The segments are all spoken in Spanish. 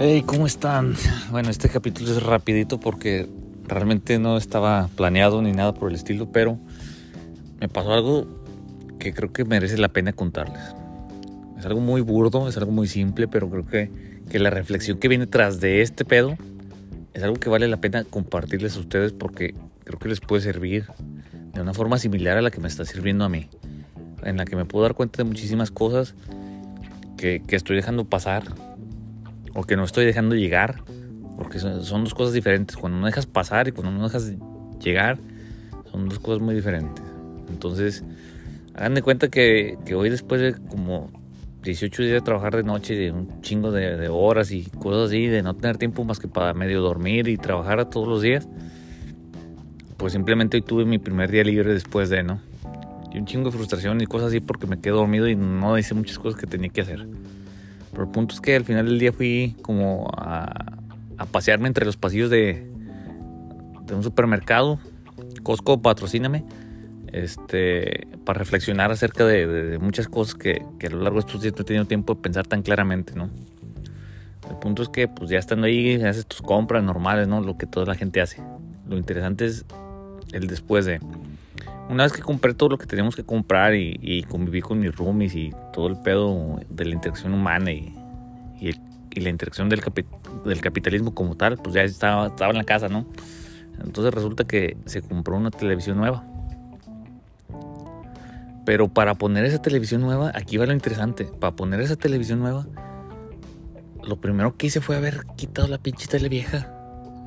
Hey, ¿cómo están? Bueno, este capítulo es rapidito porque realmente no estaba planeado ni nada por el estilo, pero me pasó algo que creo que merece la pena contarles. Es algo muy burdo, es algo muy simple, pero creo que, que la reflexión que viene tras de este pedo es algo que vale la pena compartirles a ustedes porque creo que les puede servir de una forma similar a la que me está sirviendo a mí, en la que me puedo dar cuenta de muchísimas cosas que, que estoy dejando pasar o que no estoy dejando llegar, porque son, dos cosas diferentes. Cuando no dejas pasar y cuando no dejas llegar, son dos cosas muy diferentes. Entonces, hagan de cuenta que, que hoy después de como 18 días de trabajar de noche, de un chingo de, de, horas y cosas así, de no tener tiempo más que para medio dormir y trabajar todos los días, pues simplemente hoy tuve mi primer día libre después de, ¿no? Y un chingo de frustración y cosas así porque me quedé dormido y no hice muchas cosas que tenía que hacer. Pero el punto es que al final del día fui como a, a pasearme entre los pasillos de, de un supermercado. Costco, patrocíname. Este, para reflexionar acerca de, de, de muchas cosas que, que, a lo largo de estos días no he tenido tiempo de pensar tan claramente, ¿no? El punto es que pues ya estando ahí haces tus compras normales, ¿no? Lo que toda la gente hace. Lo interesante es el después de... Una vez que compré todo lo que teníamos que comprar y, y conviví con mis roomies y todo el pedo de la interacción humana y, y, el, y la interacción del, capi, del, capitalismo como tal, pues ya estaba, estaba en la casa, ¿no? Entonces resulta que se compró una televisión nueva. Pero para poner esa televisión nueva, aquí va lo interesante. Para poner esa televisión nueva, lo primero que hice fue haber quitado la pinche tele vieja.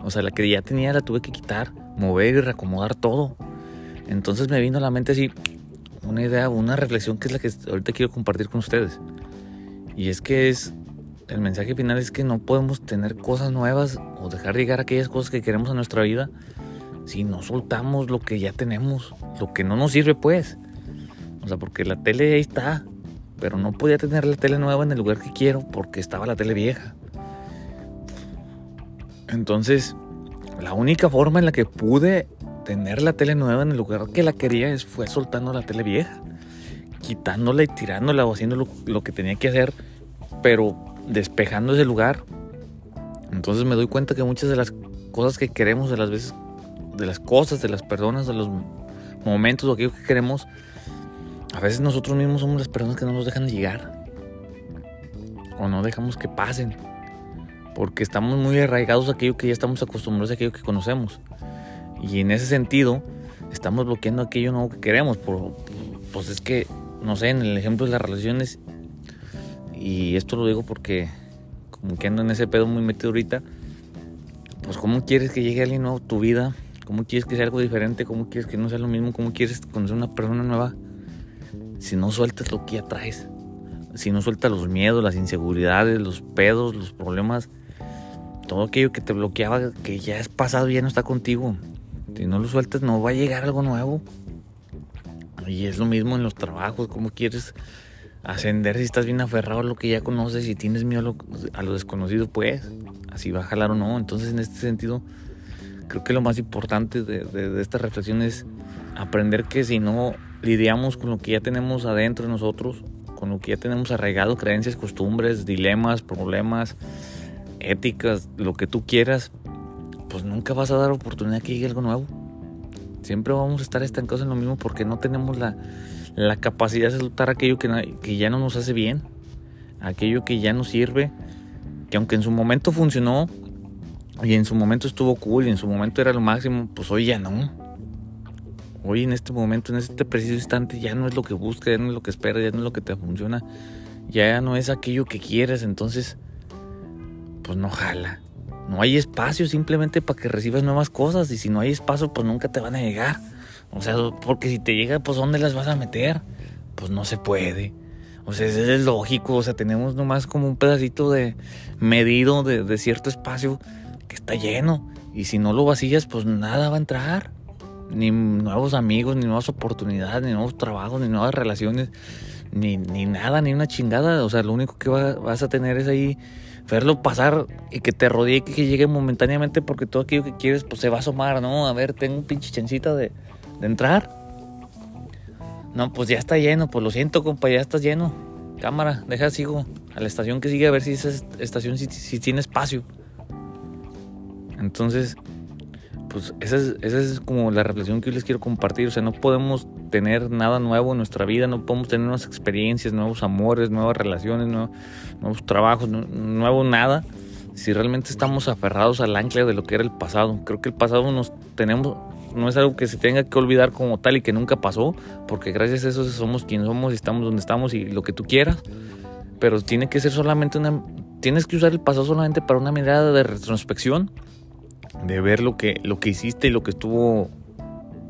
O sea, la que ya tenía la tuve que quitar, mover y reacomodar todo. Entonces me vino a la mente así una idea, una reflexión que es la que ahorita quiero compartir con ustedes. Y es que es, el mensaje final es que no podemos tener cosas nuevas o dejar llegar aquellas cosas que queremos a nuestra vida si no soltamos lo que ya tenemos, lo que no nos sirve pues. O sea, porque la tele ahí está, pero no podía tener la tele nueva en el lugar que quiero porque estaba la tele vieja. Entonces, la única forma en la que pude tener la tele nueva en el lugar que la quería fue soltando la tele vieja, quitándola y tirándola o haciendo lo, lo que tenía que hacer, pero despejando ese lugar. Entonces me doy cuenta que muchas de las cosas que queremos, de las veces, de las cosas, de las personas, de los momentos o aquello que queremos, a veces nosotros mismos somos las personas que no nos dejan llegar. O no dejamos que pasen. Porque estamos muy arraigados a aquello que ya estamos acostumbrados a aquello que conocemos. Y en ese sentido, estamos bloqueando aquello nuevo que queremos. Por, pues es que, no sé, en el ejemplo de las relaciones, y esto lo digo porque como que ando en ese pedo muy metido ahorita, pues cómo quieres que llegue alguien nuevo a tu vida, cómo quieres que sea algo diferente, cómo quieres que no sea lo mismo, cómo quieres conocer una persona nueva, si no sueltas lo que ya traes, si no sueltas los miedos, las inseguridades, los pedos, los problemas, todo aquello que te bloqueaba, que ya es pasado, ya no está contigo. Si no lo sueltas, no va a llegar algo nuevo. Y es lo mismo en los trabajos, cómo quieres ascender si estás bien aferrado a lo que ya conoces y tienes miedo a lo, a lo, desconocido, pues así va a jalar o no. Entonces, en este sentido, creo que lo más importante de, de, de, esta reflexión es aprender que si no lidiamos con lo que ya tenemos adentro de nosotros, con lo que ya tenemos arraigado, creencias, costumbres, dilemas, problemas, éticas, lo que tú quieras, pues nunca vas a dar oportunidad que llegue algo nuevo. Siempre vamos a estar estancados en lo mismo porque no tenemos la, la capacidad de soltar aquello que, que ya no nos hace bien, aquello que ya nos sirve, que aunque en su momento funcionó y en su momento estuvo cool y en su momento era lo máximo, pues hoy ya no. Hoy en este momento, en este preciso instante, ya no es lo que buscas, ya no es lo que esperas, ya no es lo que te funciona, ya no es aquello que quieres, entonces, pues no jala. No hay espacio simplemente para que recibas nuevas cosas y si no hay espacio, pues nunca te van a llegar. O sea, porque si te llega, pues ¿dónde las vas a meter? Pues no se puede. O sea, eso es lógico. O sea, tenemos nomás como un pedacito de medido de, de cierto espacio que está lleno. Y si no lo vacías, pues nada va a entrar. Ni nuevos amigos, ni nuevas oportunidades, ni nuevos trabajos, ni nuevas relaciones, ni, ni nada, ni una chingada. O sea, lo único que va, vas a tener es ahí verlo pasar y que te rodee y que llegue momentáneamente porque todo aquello que quieres pues se va a asomar, ¿no? A ver, tengo un pinche chancita de, entrar. No, pues ya está lleno, pues lo siento, compa, ya estás lleno. cámara, deja sigo a la estación que sigue a ver si esa estación si, tiene espacio. Entonces, pues esa es, esa es como la reflexión que yo les quiero compartir. O sea, no podemos tener nada nuevo en nuestra vida, no podemos tener nuevas experiencias, nuevos amores, nuevas relaciones, nuevos, trabajos, nuevo nada, si realmente estamos aferrados al ancla de lo que era el pasado. Creo que el pasado nos tenemos, no es algo que se tenga que olvidar como tal y que nunca pasó, porque gracias a eso somos quienes somos y estamos donde estamos y lo que tú quieras, pero tiene que ser solamente una, tienes que usar el pasado solamente para una mirada de retrospección, de ver lo que, lo que hiciste y lo que estuvo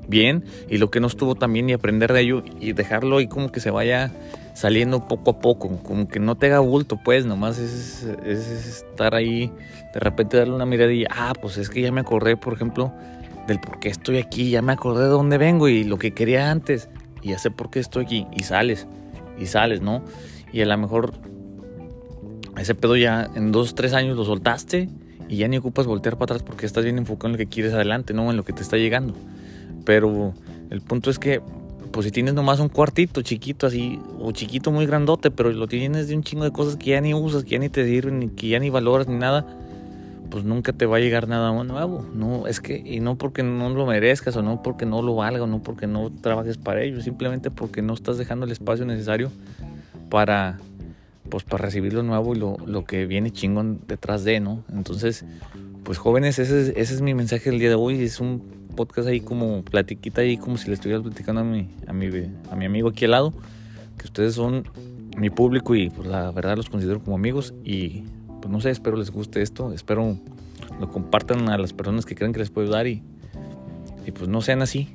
bien y lo que no estuvo tan bien y aprender de ello y dejarlo ahí como que se vaya saliendo poco a poco, como que no te haga bulto, pues nomás es, es, estar ahí, de repente darle una mirada ah, pues es que ya me acordé, por ejemplo, del por qué estoy aquí, ya me acordé de dónde vengo y lo que quería antes, y ya sé por qué estoy aquí, y sales, y sales, ¿no? Y a lo mejor ese pedo ya en dos, tres años lo soltaste y ya ni ocupas voltear para atrás porque estás bien enfocado en lo que quieres adelante, no en lo que te está llegando. Pero el punto es que, pues si tienes nomás un cuartito chiquito así, o chiquito muy grandote, pero lo tienes de un chingo de cosas que ya ni usas, que ya ni te sirven, que ya ni valoras, ni nada, pues nunca te va a llegar nada nuevo. No, es que, y no porque no lo merezcas, o no porque no lo valga, o no porque no trabajes para ello, simplemente porque no estás dejando el espacio necesario para, pues, para recibir lo nuevo y lo, lo que viene chingón detrás de, ¿no? Entonces, pues jóvenes, ese es, ese es mi mensaje del día de hoy. Es un podcast ahí como platiquita ahí como si le estuviera platicando a mi, a mi, a mi amigo aquí al lado. Que ustedes son mi público y pues la verdad los considero como amigos y pues no sé, espero les guste esto, espero lo compartan a las personas que creen que les puede ayudar y, y pues no sean así.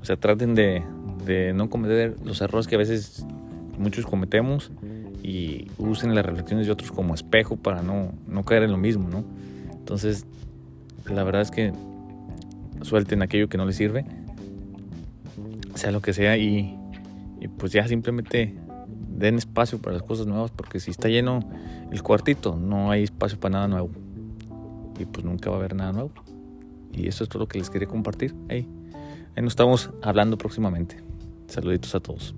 O sea, traten de, de no cometer los errores que a veces muchos cometemos y usen las reflexiones de otros como espejo para no, no caer en lo mismo, ¿no? Entonces, la verdad es que suelten aquello que no les sirve, sea lo que sea, y, y pues ya simplemente den espacio para las cosas nuevas, porque si está lleno el cuartito, no hay espacio para nada nuevo. Y pues nunca va a haber nada nuevo. Y eso es todo lo que les quería compartir. Ahí, ahí nos estamos hablando próximamente. Saluditos a todos.